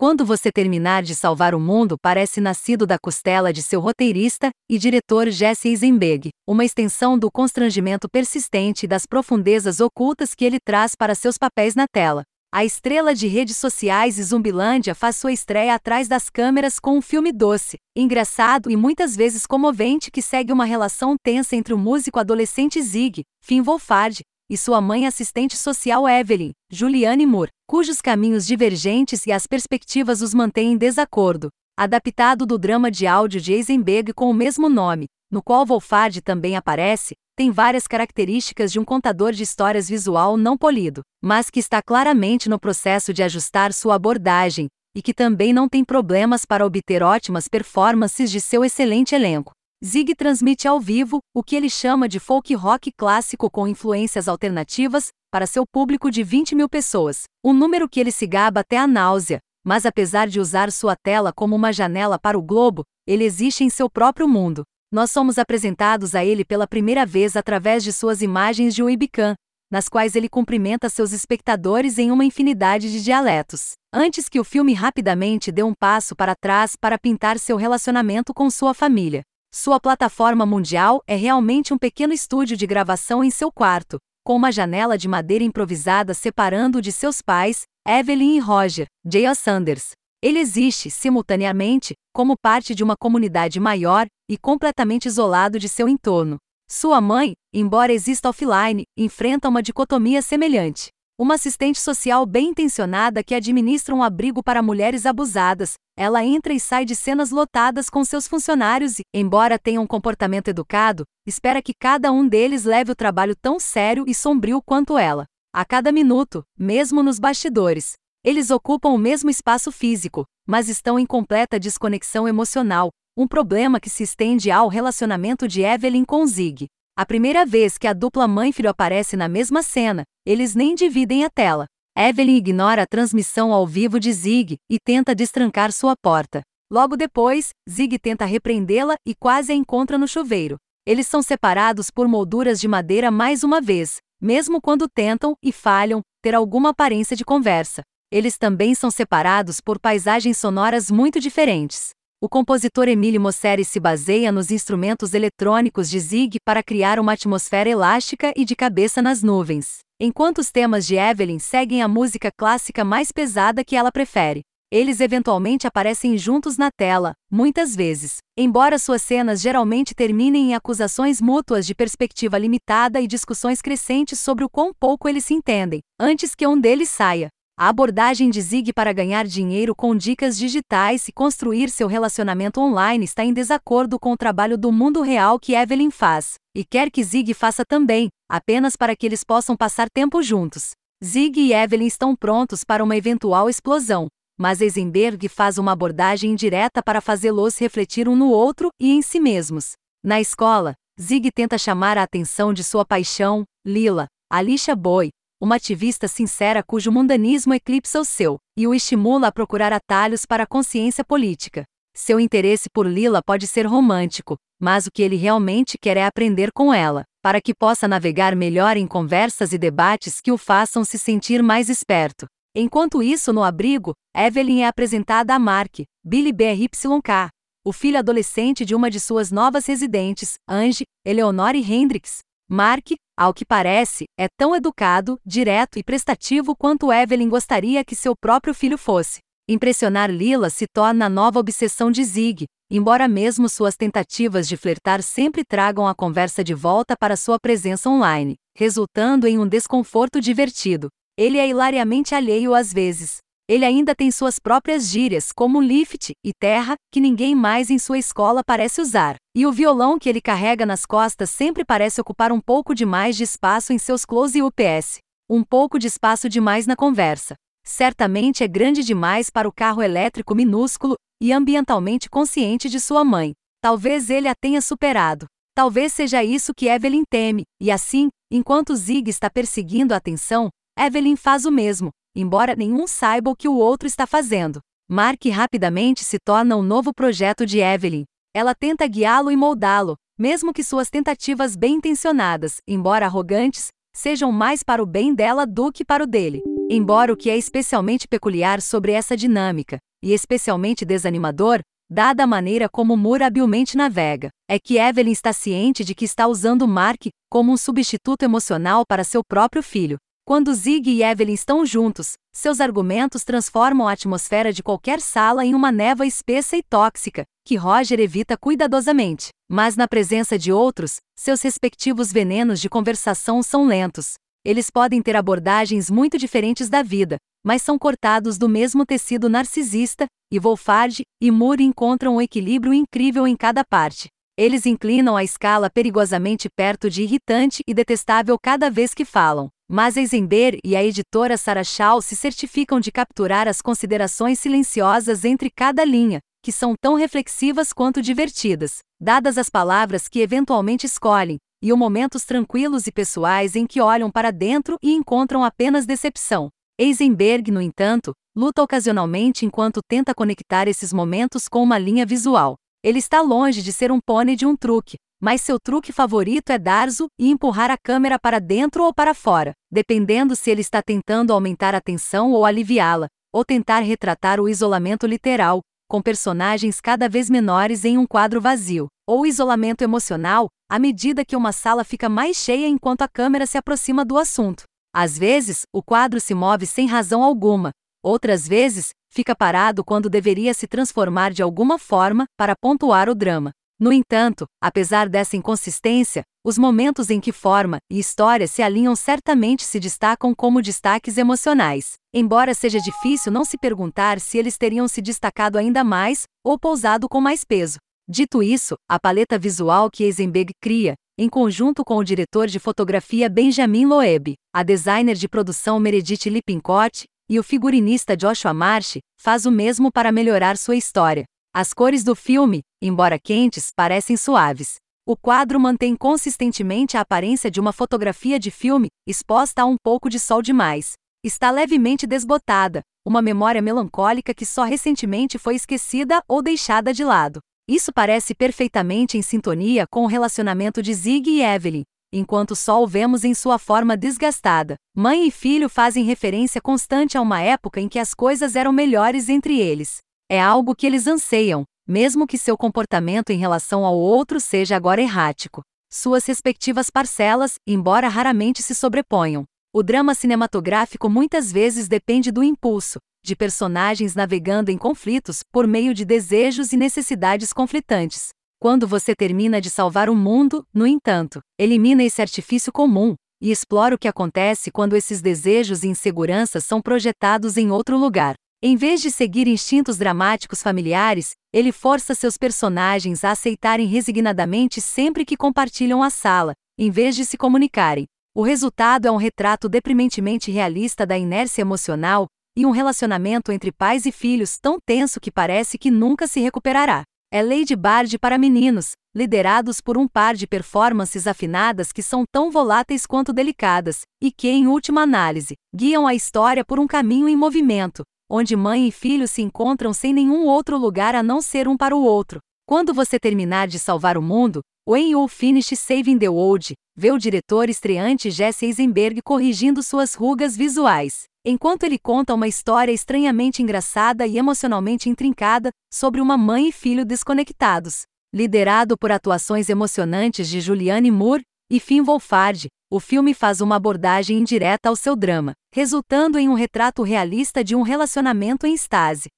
Quando você terminar de salvar o mundo parece nascido da costela de seu roteirista e diretor Jesse Eisenberg, uma extensão do constrangimento persistente e das profundezas ocultas que ele traz para seus papéis na tela. A estrela de redes sociais e Zumbilândia faz sua estreia atrás das câmeras com um filme doce, engraçado e muitas vezes comovente que segue uma relação tensa entre o músico adolescente Zig, Finn Wolfhard, e sua mãe assistente social Evelyn, Juliane Moore, cujos caminhos divergentes e as perspectivas os mantêm em desacordo. Adaptado do drama de áudio de Eisenberg com o mesmo nome, no qual Wolfhard também aparece, tem várias características de um contador de histórias visual não polido, mas que está claramente no processo de ajustar sua abordagem, e que também não tem problemas para obter ótimas performances de seu excelente elenco. Zig transmite ao vivo o que ele chama de folk rock clássico com influências alternativas para seu público de 20 mil pessoas, um número que ele se gaba até a náusea, mas apesar de usar sua tela como uma janela para o globo, ele existe em seu próprio mundo. Nós somos apresentados a ele pela primeira vez através de suas imagens de webcam, nas quais ele cumprimenta seus espectadores em uma infinidade de dialetos, antes que o filme rapidamente dê um passo para trás para pintar seu relacionamento com sua família. Sua plataforma mundial é realmente um pequeno estúdio de gravação em seu quarto, com uma janela de madeira improvisada separando-o de seus pais, Evelyn e Roger, J.O. Sanders. Ele existe, simultaneamente, como parte de uma comunidade maior e completamente isolado de seu entorno. Sua mãe, embora exista offline, enfrenta uma dicotomia semelhante. Uma assistente social bem intencionada que administra um abrigo para mulheres abusadas, ela entra e sai de cenas lotadas com seus funcionários e, embora tenha um comportamento educado, espera que cada um deles leve o trabalho tão sério e sombrio quanto ela. A cada minuto, mesmo nos bastidores, eles ocupam o mesmo espaço físico, mas estão em completa desconexão emocional, um problema que se estende ao relacionamento de Evelyn com Zig. A primeira vez que a dupla mãe-filho aparece na mesma cena, eles nem dividem a tela. Evelyn ignora a transmissão ao vivo de Zig e tenta destrancar sua porta. Logo depois, Zig tenta repreendê-la e quase a encontra no chuveiro. Eles são separados por molduras de madeira mais uma vez, mesmo quando tentam e falham ter alguma aparência de conversa. Eles também são separados por paisagens sonoras muito diferentes. O compositor Emílio Mosseri se baseia nos instrumentos eletrônicos de Zig para criar uma atmosfera elástica e de cabeça nas nuvens, enquanto os temas de Evelyn seguem a música clássica mais pesada que ela prefere. Eles eventualmente aparecem juntos na tela, muitas vezes, embora suas cenas geralmente terminem em acusações mútuas de perspectiva limitada e discussões crescentes sobre o quão pouco eles se entendem, antes que um deles saia. A abordagem de Zig para ganhar dinheiro com dicas digitais e construir seu relacionamento online está em desacordo com o trabalho do mundo real que Evelyn faz, e quer que Zig faça também, apenas para que eles possam passar tempo juntos. Zig e Evelyn estão prontos para uma eventual explosão, mas Eisenberg faz uma abordagem indireta para fazê-los refletir um no outro e em si mesmos. Na escola, Zig tenta chamar a atenção de sua paixão, Lila, Alicia Boy, uma ativista sincera cujo mundanismo eclipsa o seu, e o estimula a procurar atalhos para a consciência política. Seu interesse por Lila pode ser romântico, mas o que ele realmente quer é aprender com ela, para que possa navegar melhor em conversas e debates que o façam se sentir mais esperto. Enquanto isso, no abrigo, Evelyn é apresentada a Mark, Billy BRYK, o filho adolescente de uma de suas novas residentes, Ange, Eleonore Hendricks. Mark, ao que parece, é tão educado, direto e prestativo quanto Evelyn gostaria que seu próprio filho fosse. Impressionar Lila se torna a nova obsessão de Zig, embora mesmo suas tentativas de flertar sempre tragam a conversa de volta para sua presença online, resultando em um desconforto divertido. Ele é hilariamente alheio às vezes, ele ainda tem suas próprias gírias, como lift e terra, que ninguém mais em sua escola parece usar. E o violão que ele carrega nas costas sempre parece ocupar um pouco demais de espaço em seus close UPS. Um pouco de espaço demais na conversa. Certamente é grande demais para o carro elétrico minúsculo e ambientalmente consciente de sua mãe. Talvez ele a tenha superado. Talvez seja isso que Evelyn teme, e assim, enquanto Zig está perseguindo a atenção, Evelyn faz o mesmo, embora nenhum saiba o que o outro está fazendo. Mark rapidamente se torna um novo projeto de Evelyn. Ela tenta guiá-lo e moldá-lo, mesmo que suas tentativas bem intencionadas, embora arrogantes, sejam mais para o bem dela do que para o dele. Embora o que é especialmente peculiar sobre essa dinâmica e especialmente desanimador, dada a maneira como Moore habilmente navega, é que Evelyn está ciente de que está usando Mark como um substituto emocional para seu próprio filho. Quando Zig e Evelyn estão juntos, seus argumentos transformam a atmosfera de qualquer sala em uma névoa espessa e tóxica, que Roger evita cuidadosamente. Mas na presença de outros, seus respectivos venenos de conversação são lentos. Eles podem ter abordagens muito diferentes da vida, mas são cortados do mesmo tecido narcisista, e Wolfard e Moore encontram um equilíbrio incrível em cada parte. Eles inclinam a escala perigosamente perto de irritante e detestável cada vez que falam. Mas Eisenberg e a editora Sarah Shaw se certificam de capturar as considerações silenciosas entre cada linha, que são tão reflexivas quanto divertidas, dadas as palavras que eventualmente escolhem, e os momentos tranquilos e pessoais em que olham para dentro e encontram apenas decepção. Eisenberg, no entanto, luta ocasionalmente enquanto tenta conectar esses momentos com uma linha visual. Ele está longe de ser um pônei de um truque, mas seu truque favorito é darzo e empurrar a câmera para dentro ou para fora, dependendo se ele está tentando aumentar a tensão ou aliviá-la, ou tentar retratar o isolamento literal, com personagens cada vez menores em um quadro vazio, ou isolamento emocional, à medida que uma sala fica mais cheia enquanto a câmera se aproxima do assunto. Às vezes, o quadro se move sem razão alguma, outras vezes, fica parado quando deveria se transformar de alguma forma para pontuar o drama. No entanto, apesar dessa inconsistência, os momentos em que forma e história se alinham certamente se destacam como destaques emocionais, embora seja difícil não se perguntar se eles teriam se destacado ainda mais ou pousado com mais peso. Dito isso, a paleta visual que Eisenberg cria, em conjunto com o diretor de fotografia Benjamin Loeb, a designer de produção Meredith Lippincott e o figurinista Joshua Marsh, faz o mesmo para melhorar sua história. As cores do filme, embora quentes, parecem suaves. O quadro mantém consistentemente a aparência de uma fotografia de filme, exposta a um pouco de sol demais. Está levemente desbotada, uma memória melancólica que só recentemente foi esquecida ou deixada de lado. Isso parece perfeitamente em sintonia com o relacionamento de Zig e Evelyn, enquanto o vemos em sua forma desgastada. Mãe e filho fazem referência constante a uma época em que as coisas eram melhores entre eles. É algo que eles anseiam, mesmo que seu comportamento em relação ao outro seja agora errático. Suas respectivas parcelas, embora raramente se sobreponham. O drama cinematográfico muitas vezes depende do impulso, de personagens navegando em conflitos por meio de desejos e necessidades conflitantes. Quando você termina de salvar o mundo, no entanto, elimina esse artifício comum e explora o que acontece quando esses desejos e inseguranças são projetados em outro lugar. Em vez de seguir instintos dramáticos familiares, ele força seus personagens a aceitarem resignadamente sempre que compartilham a sala, em vez de se comunicarem. O resultado é um retrato deprimentemente realista da inércia emocional e um relacionamento entre pais e filhos tão tenso que parece que nunca se recuperará. É Lady Bard para meninos, liderados por um par de performances afinadas que são tão voláteis quanto delicadas, e que, em última análise, guiam a história por um caminho em movimento, onde mãe e filho se encontram sem nenhum outro lugar a não ser um para o outro. Quando você terminar de salvar o mundo, When You Finish Saving the World, vê o diretor estreante Jesse Eisenberg corrigindo suas rugas visuais enquanto ele conta uma história estranhamente engraçada e emocionalmente intrincada sobre uma mãe e filho desconectados. Liderado por atuações emocionantes de Julianne Moore e Finn Wolfhard, o filme faz uma abordagem indireta ao seu drama, resultando em um retrato realista de um relacionamento em estase.